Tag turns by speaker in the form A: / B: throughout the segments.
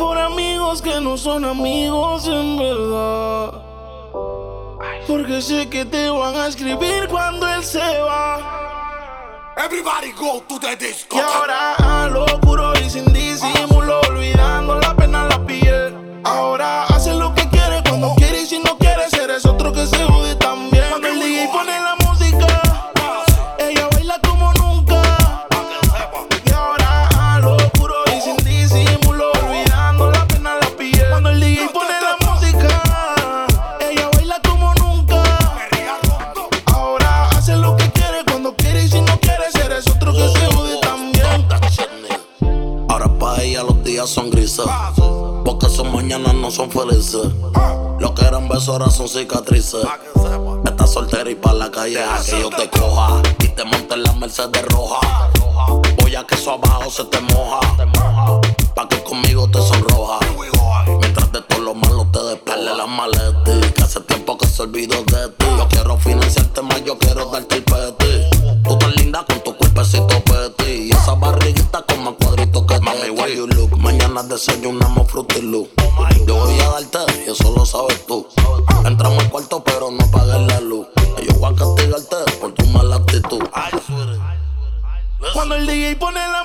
A: por amigos que no son amigos en verdad. Porque sé que te van a escribir cuando él se va.
B: Everybody go to the disco.
A: Y ahora a locuro y sin disimulo, olvidando la pena en la piel. Ahora
C: son felices. Lo que eran besos ahora son cicatrices. Estás soltera y pa' la calle así yo te coja. Y te monte en la Mercedes roja. Voy a que eso abajo se te moja. Pa' que conmigo te sonroja. Mientras de todo lo malo te despele la maletas. Que hace tiempo que se olvidó de ti. Yo quiero financiarte más, yo quiero darte el peti. Tú estás linda con tu cuerpecito peti. Y esa barriguita como mañana desayunamos frutilú. Yo voy a darte y eso lo sabes tú. Entramos al cuarto pero no apagues la luz. Y yo voy a castigarte por tu mala actitud.
A: Cuando el DJ pone la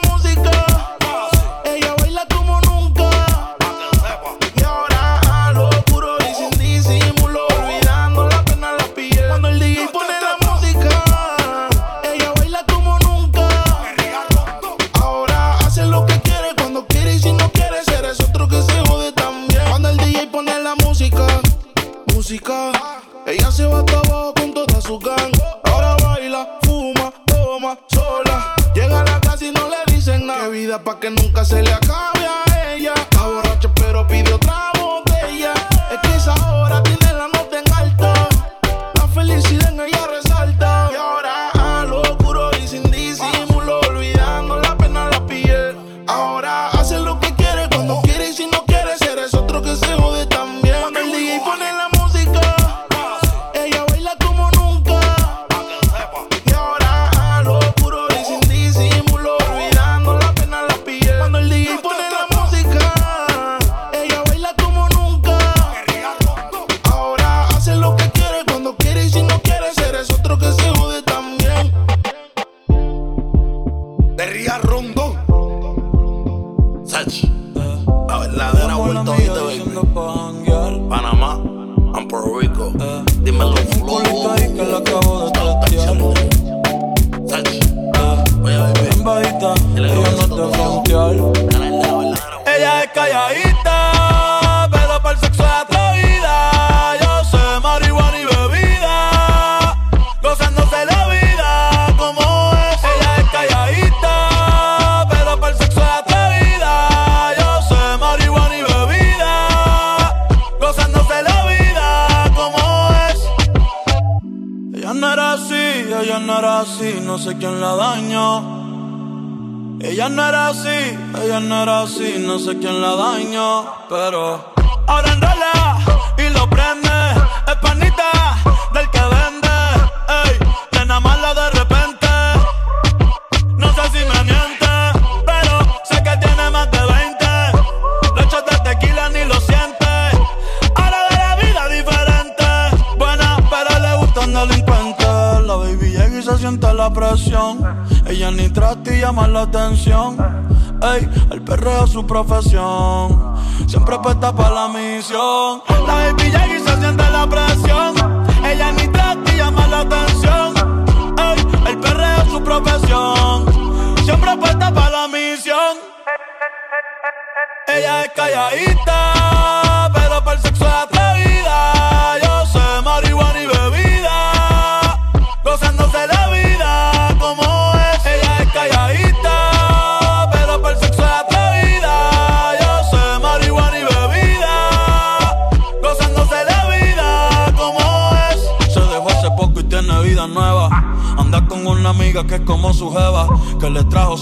D: profesión. Siempre apuesta para la misión.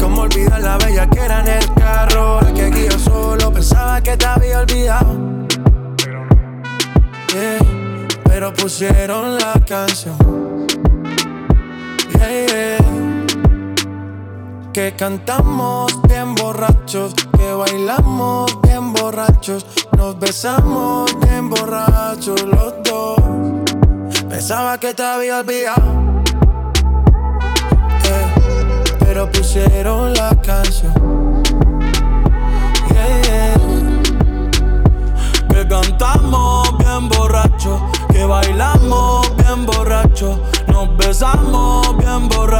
E: Como olvidar la bella que era en el carro. La que guío solo pensaba que te había olvidado. Yeah, pero pusieron la canción. Yeah, yeah. Que cantamos bien borrachos, que bailamos bien borrachos, nos besamos bien borrachos los dos. Pensaba que te había olvidado, pero pusieron la canción.
D: Que cantamos bien borracho, que bailamos bien borracho, nos besamos bien borracho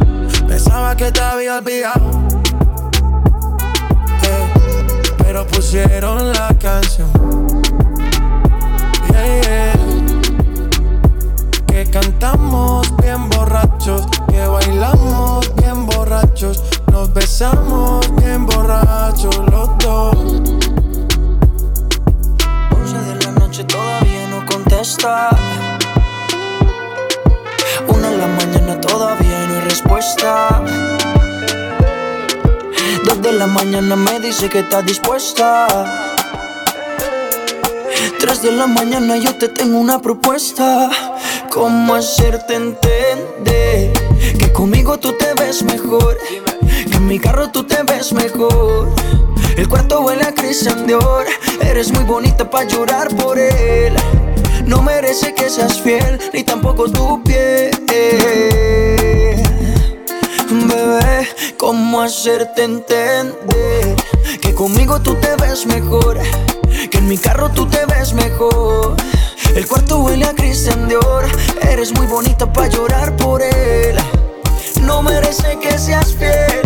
E: Pensaba que te había olvidado. Eh, pero pusieron la canción. Yeah, yeah. Que cantamos bien borrachos, que bailamos bien borrachos, nos besamos bien borrachos los dos.
F: 11 de la noche todavía no contesta. Todavía no hay respuesta. Dos de la mañana me dice que está dispuesta. Tres de la mañana yo te tengo una propuesta. ¿Cómo hacerte entender que conmigo tú te ves mejor? Que en mi carro tú te ves mejor. El cuarto huele a Christian Dior. Eres muy bonita para llorar por él. No merece que seas fiel, ni tampoco tu piel. Bebé, ¿cómo hacerte entender? Que conmigo tú te ves mejor. Que en mi carro tú te ves mejor. El cuarto huele a Christian Dior. Eres muy bonita para llorar por él. No merece que seas fiel,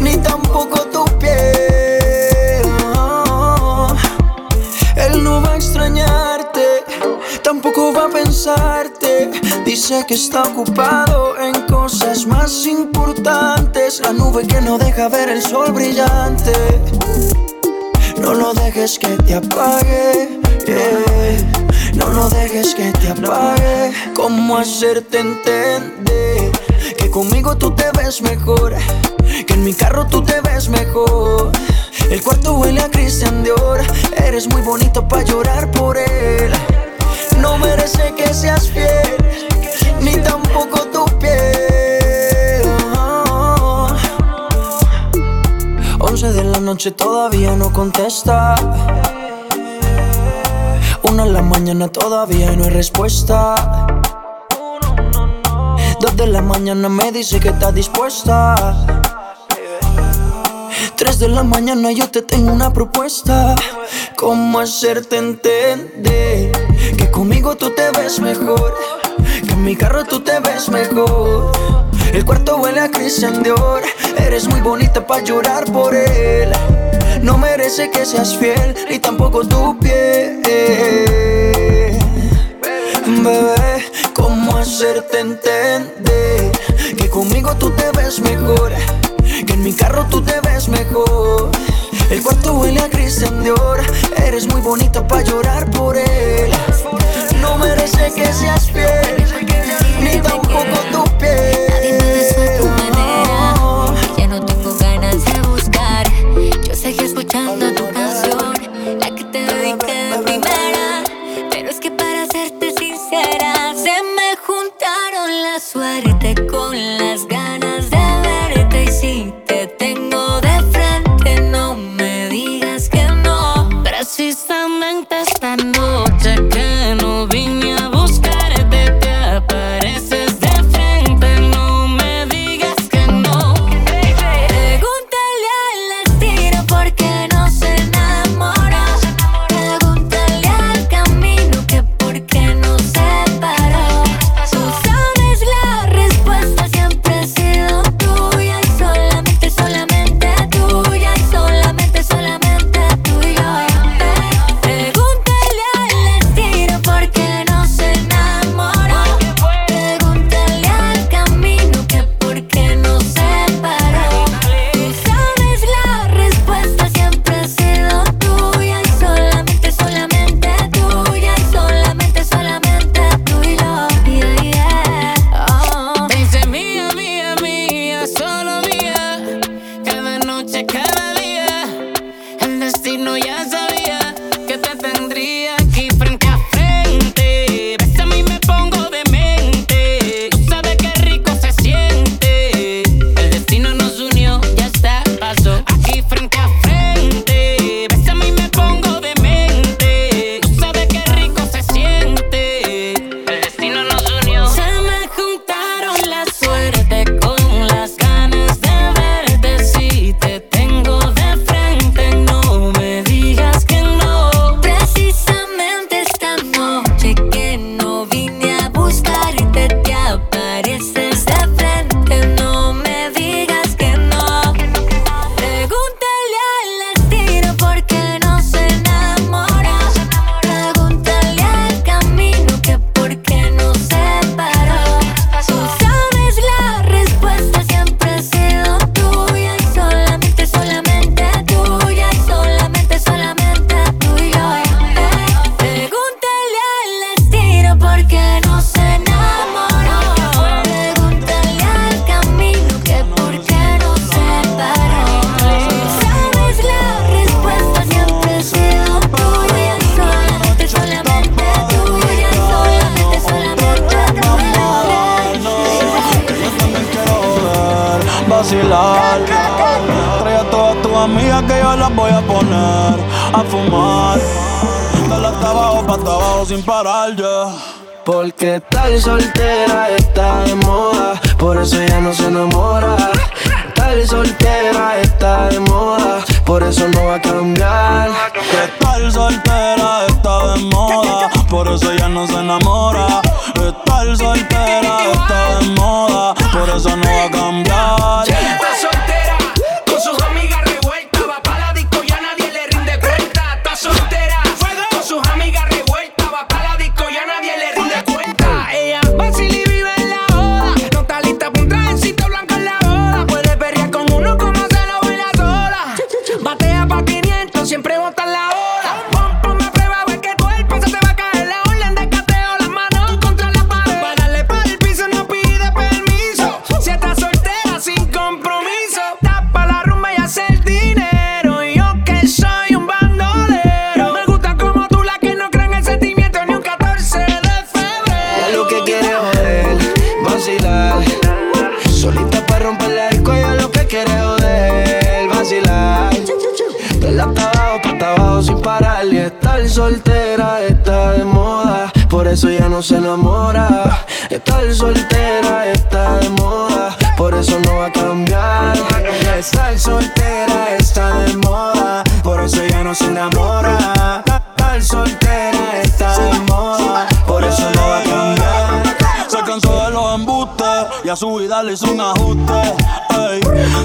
F: ni tampoco tu piel. Él no va a extrañarte, tampoco va a pensarte. Dice que está ocupado en cosas más importantes. La nube que no deja ver el sol brillante. No lo dejes que te apague. No lo dejes que te apague. ¿Cómo hacerte entender? Que conmigo tú te ves mejor. Que en mi carro tú te ves mejor. El cuarto huele a Christian Dior. Eres muy bonito para llorar por él. No merece que seas fiel, ni tampoco tu piel. Once de la noche todavía no contesta. Una en la mañana todavía no hay respuesta. Dos de la mañana me dice que está dispuesta. Tres de la mañana yo te tengo una propuesta. ¿Cómo hacerte entender? Conmigo tú te ves mejor. Que en mi carro tú te ves mejor. El cuarto huele a Christian Dior. Eres muy bonita para llorar por él. No merece que seas fiel, ni tampoco tu piel. Bebé, ¿cómo hacerte entender? Que conmigo tú te ves mejor. Que en mi carro tú te ves mejor. El cuarto huele a Christian Dior. Eres muy bonita para llorar por él. No merece que seas fiel, ni tampoco tu
G: por
F: eso ella no se enamora.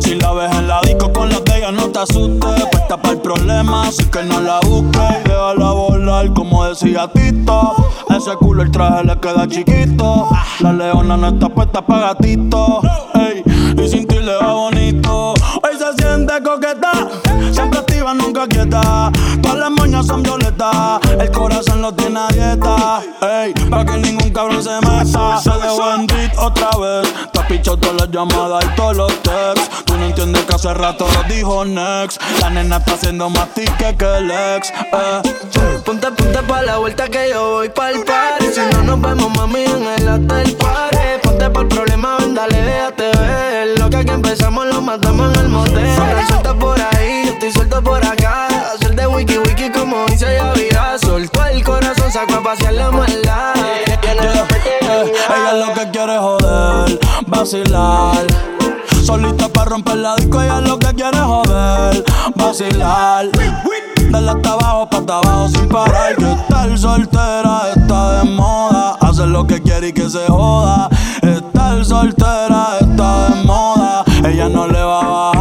D: Si la ves en la disco con la de ella, no te asustes. Puesta para el problema, así que no la busques. Y déjala volar, como decía Tito. Ese culo el traje le queda chiquito. La leona no está puesta para gatito. Y sin ti le va bonito. Hoy se siente coqueta, activa, nunca quieta. Todas las moñas son violetas, el corazón lo tiene a dieta. Ey, para que ningún cabrón se meta. Se dejó en beat otra vez. Te has pichado todas las llamadas y todos los texts. Tú no entiendes que hace rato lo dijo Next. La nena está haciendo más tique que el ex. Eh.
F: Ponte, ponte pa' la vuelta que yo voy pa'l party Si no nos vemos, mami, en el hotel party Ponte pa'l problema, ven, dale, déjate ver Lo que aquí empezamos lo matamos en el motel suelta por ahí, suelto por acá Hacer de wiki wiki como dice ya vida Soltó el corazón, sacó a pasear la maldad
D: Yeah, eh, ella lo que quiere es joder, vacilar. Solita para romper la disco, ella lo que quiere es joder, vacilar. Dale hasta abajo, pa' abajo sin parar. Que estar soltera está de moda. Hacer lo que quiere y que se joda. Estar soltera está de moda. Ella no le va a bajar.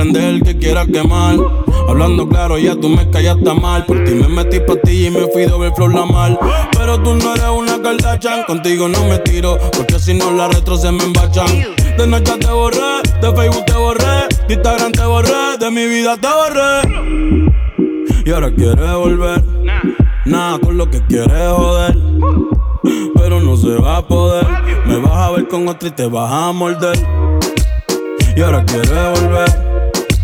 D: prender, que quiera quemar. Hablando claro, ya tú me callaste mal. Por ti me metí pa' ti y me fui doble flow la mal. Pero tú no eres una Kardashian, contigo no me tiro, porque si no la retro se me embachan. De noche te borré, de Facebook te borré, de Instagram te borré, de mi vida te borré. Y ahora quieres volver, nada con lo que quieres joder. Pero no se va a poder. Me vas a ver con otra y te vas a morder. Y ahora quieres volver.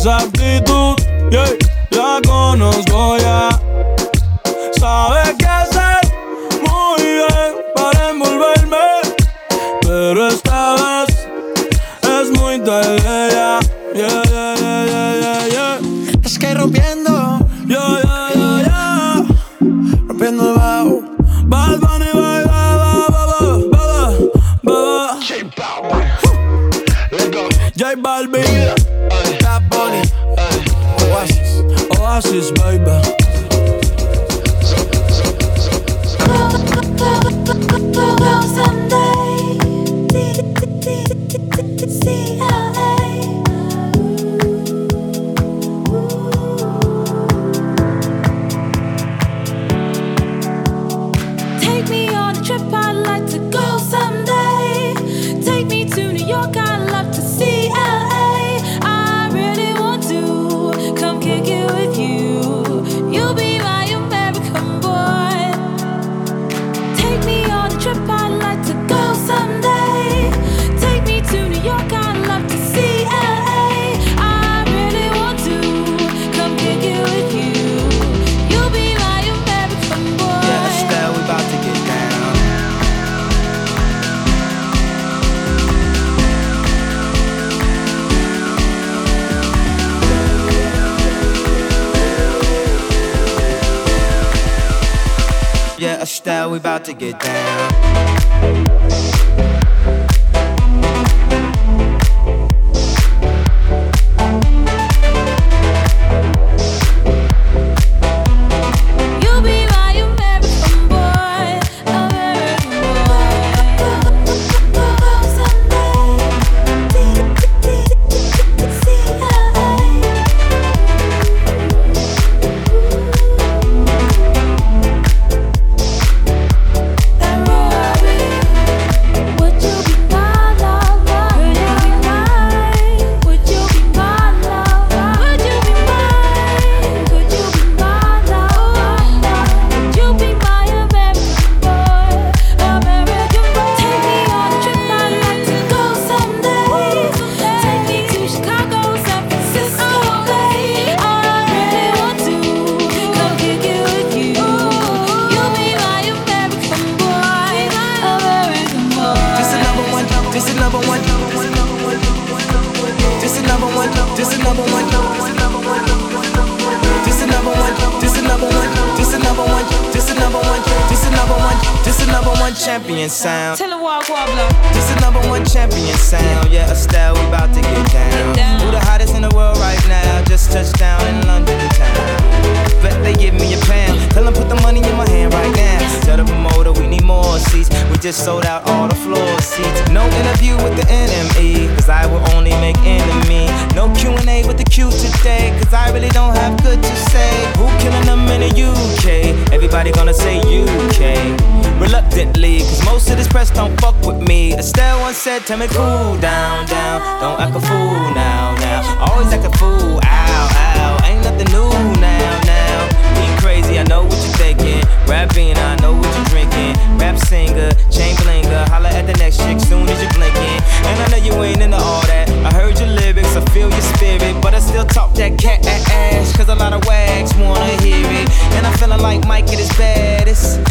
H: Esa actitud, yeah, la conozco ya. Sabe qué hacer muy bien para envolverme, pero esta vez es muy tarde ya. Yeah, yeah, yeah, yeah, yeah, yeah.
E: Es que rompiendo,
H: yeah, yeah, yeah.
E: rompiendo el bajo.
H: Bad Bunny, bye, bye, bye, bye, bye, bye, bye. J Balvin,
I: we about to get down. Gonna say UK. Reluctantly, cause most of this press don't fuck with me. Estelle once said, tell me cool down, down. Don't act a fool now, now. Always act a fool, ow, ow. Ain't nothing new now, now. Being crazy, I know what you're thinking. Rapping, I know what you're drinking. Rap singer, chain blinger. Holla at the next chick soon as you're blinking. And I know you ain't into all that. I heard your lyrics, I feel your spirit. But I still talk that cat ass. Cause a lot of wags wanna hear like Mike at his baddest.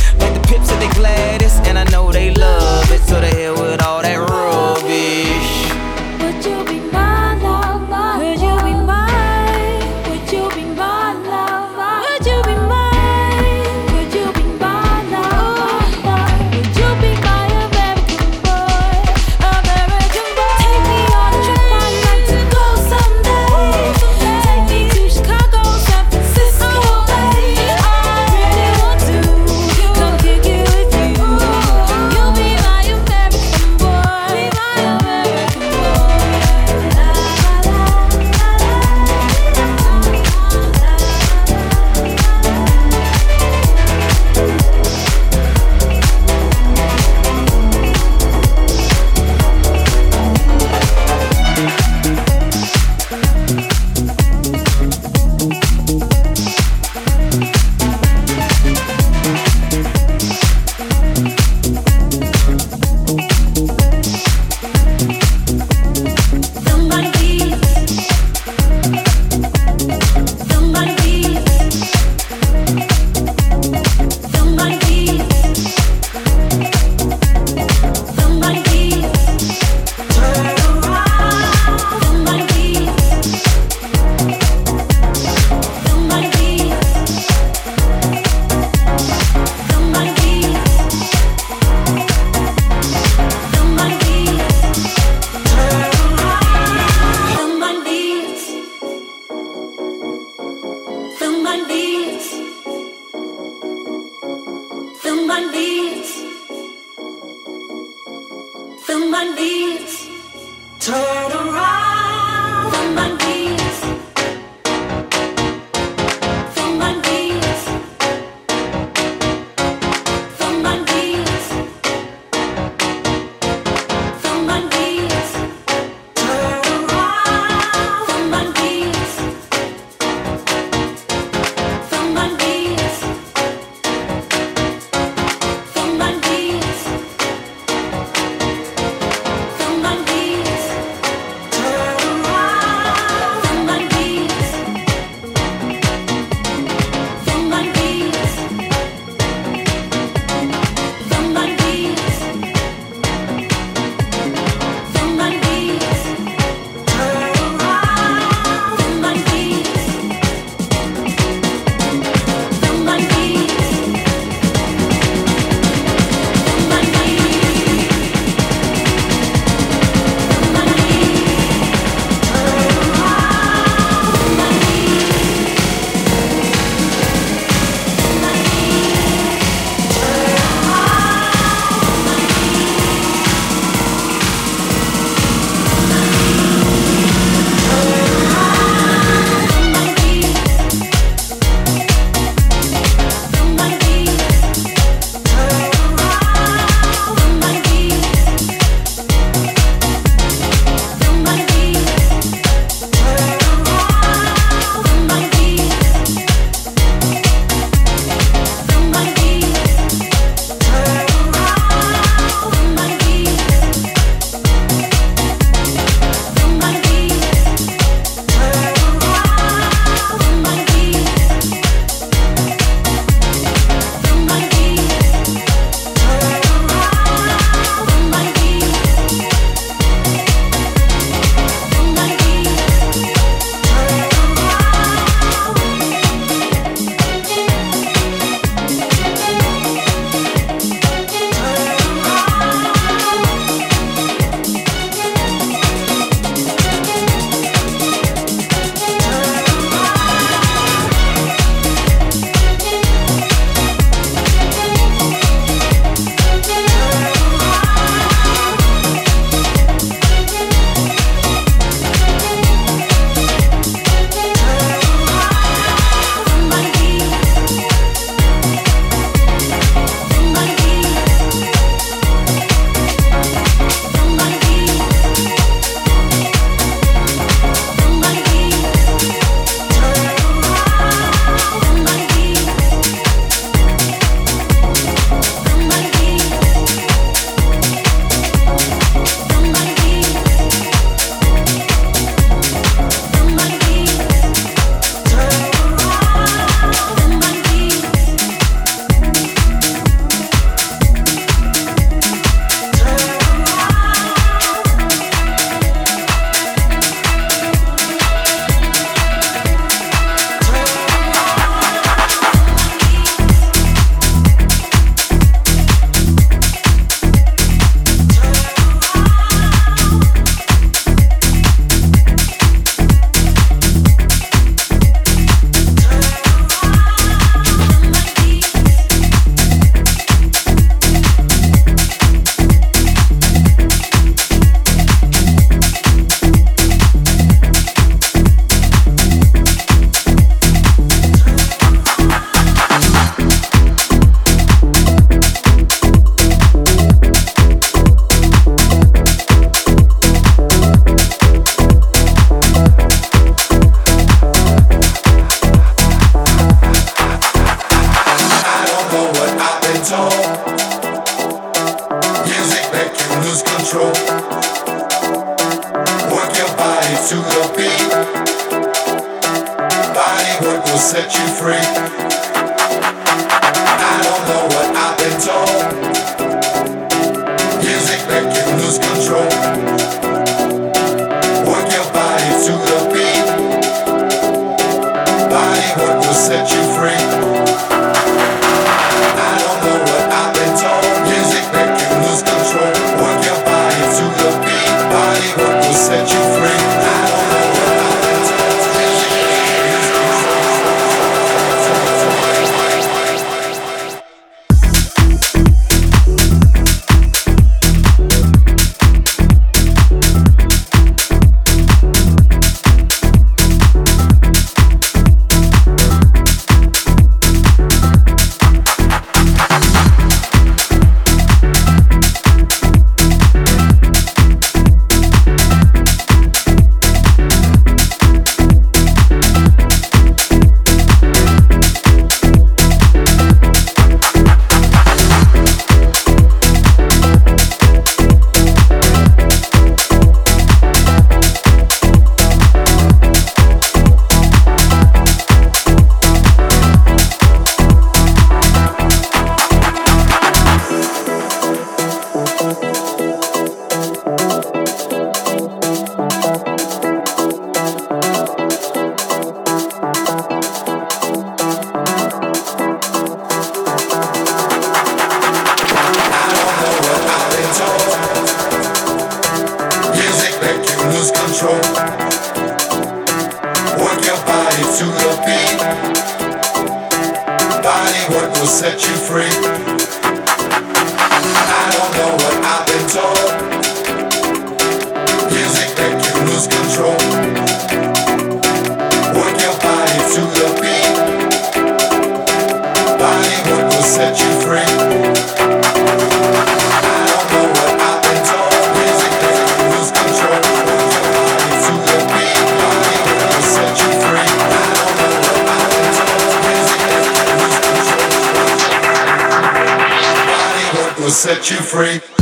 J: Set you free.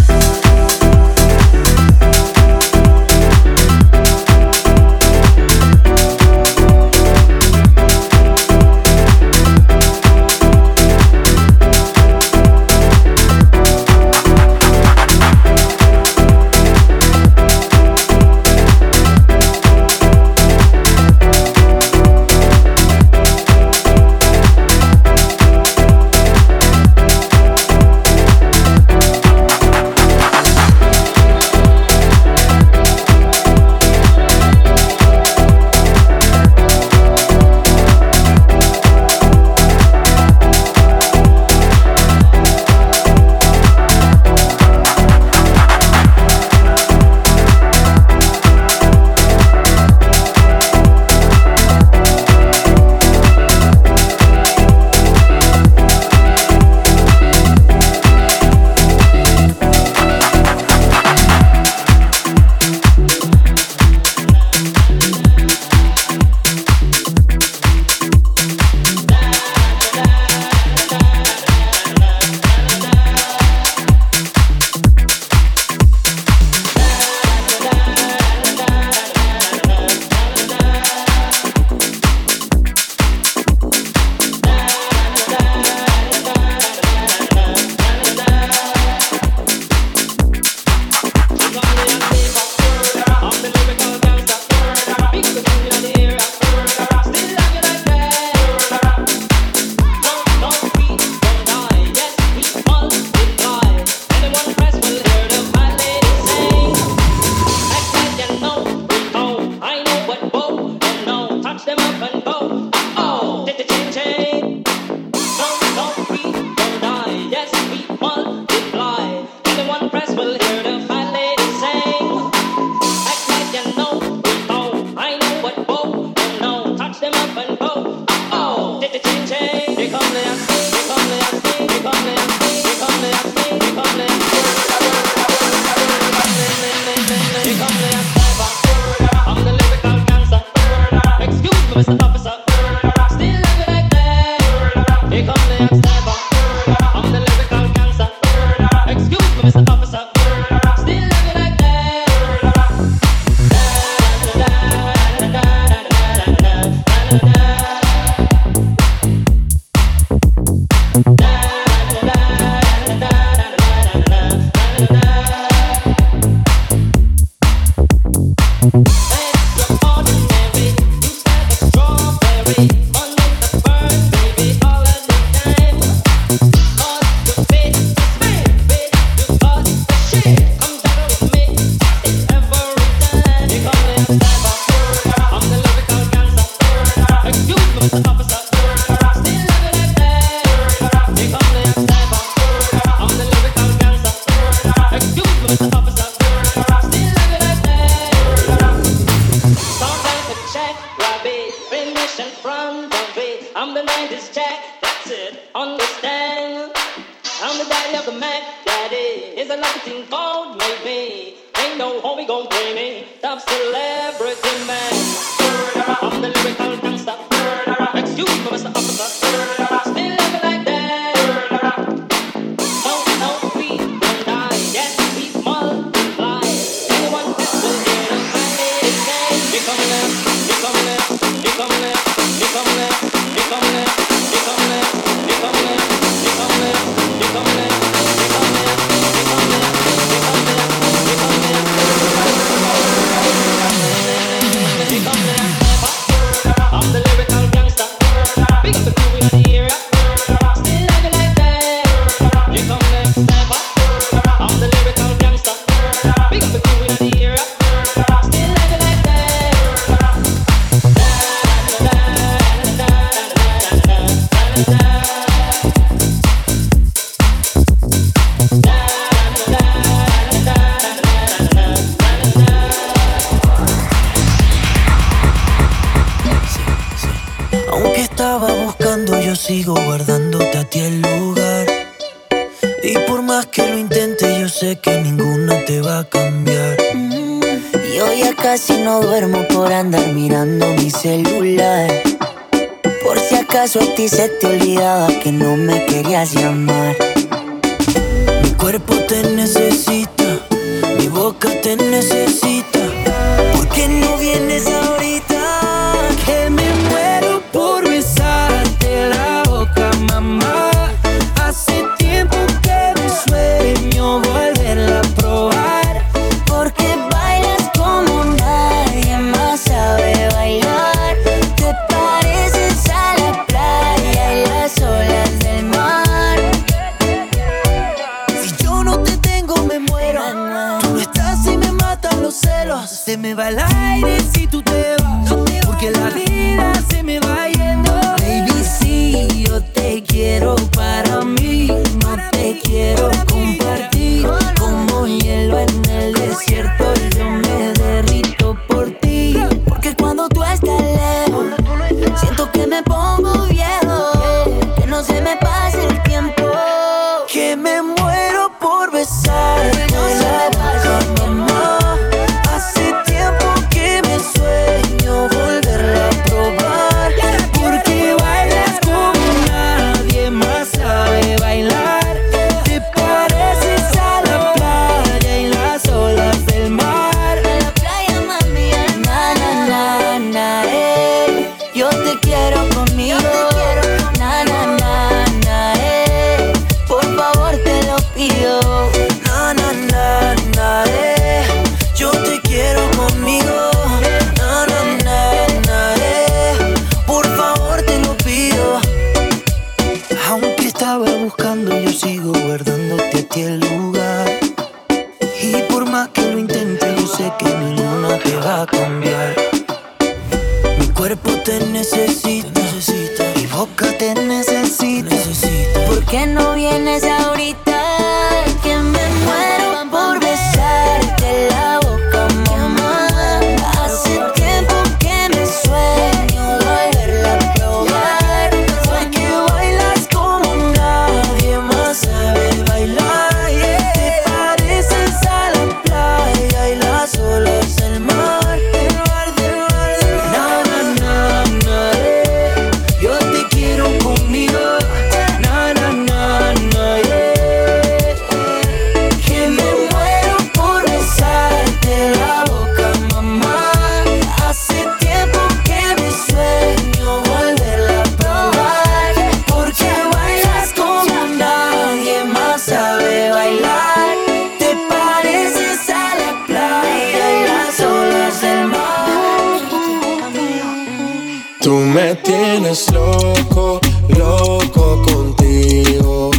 F: Tú me
E: tienes loco, loco contigo.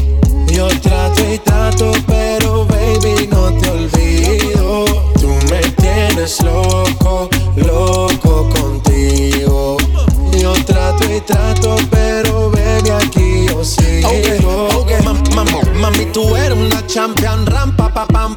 E: Yo trato y trato, pero baby no te olvido. Tú me tienes loco, loco contigo. Yo trato y trato, pero baby aquí yo sigo.
K: Ma- ma- Mami, tú eres una champion, rampa, pa, pam,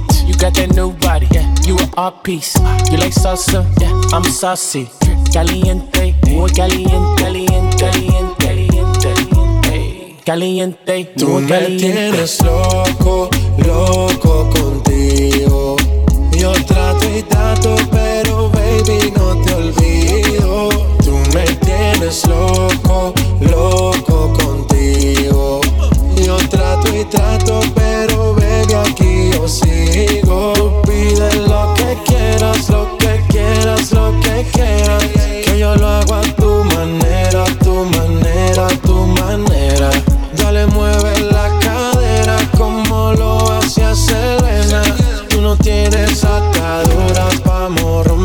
L: You got that new body, yeah. You an art piece. You like salsa, yeah. I'm saucy. Caliente, muy caliente, caliente, caliente, caliente. Caliente,
E: Tú
L: muy
E: me
L: caliente.
E: tienes loco, loco contigo. Yo trato y trato, pero baby no te olvido. Tú me tienes loco, loco contigo. Trato y trato, pero baby, aquí yo sigo. Tú pides lo que quieras, lo que quieras, lo que quieras. Que yo lo hago a tu manera, a tu manera, a tu manera. Dale, mueve la cadera como lo hacía Selena. Tú no tienes ataduras pa' morro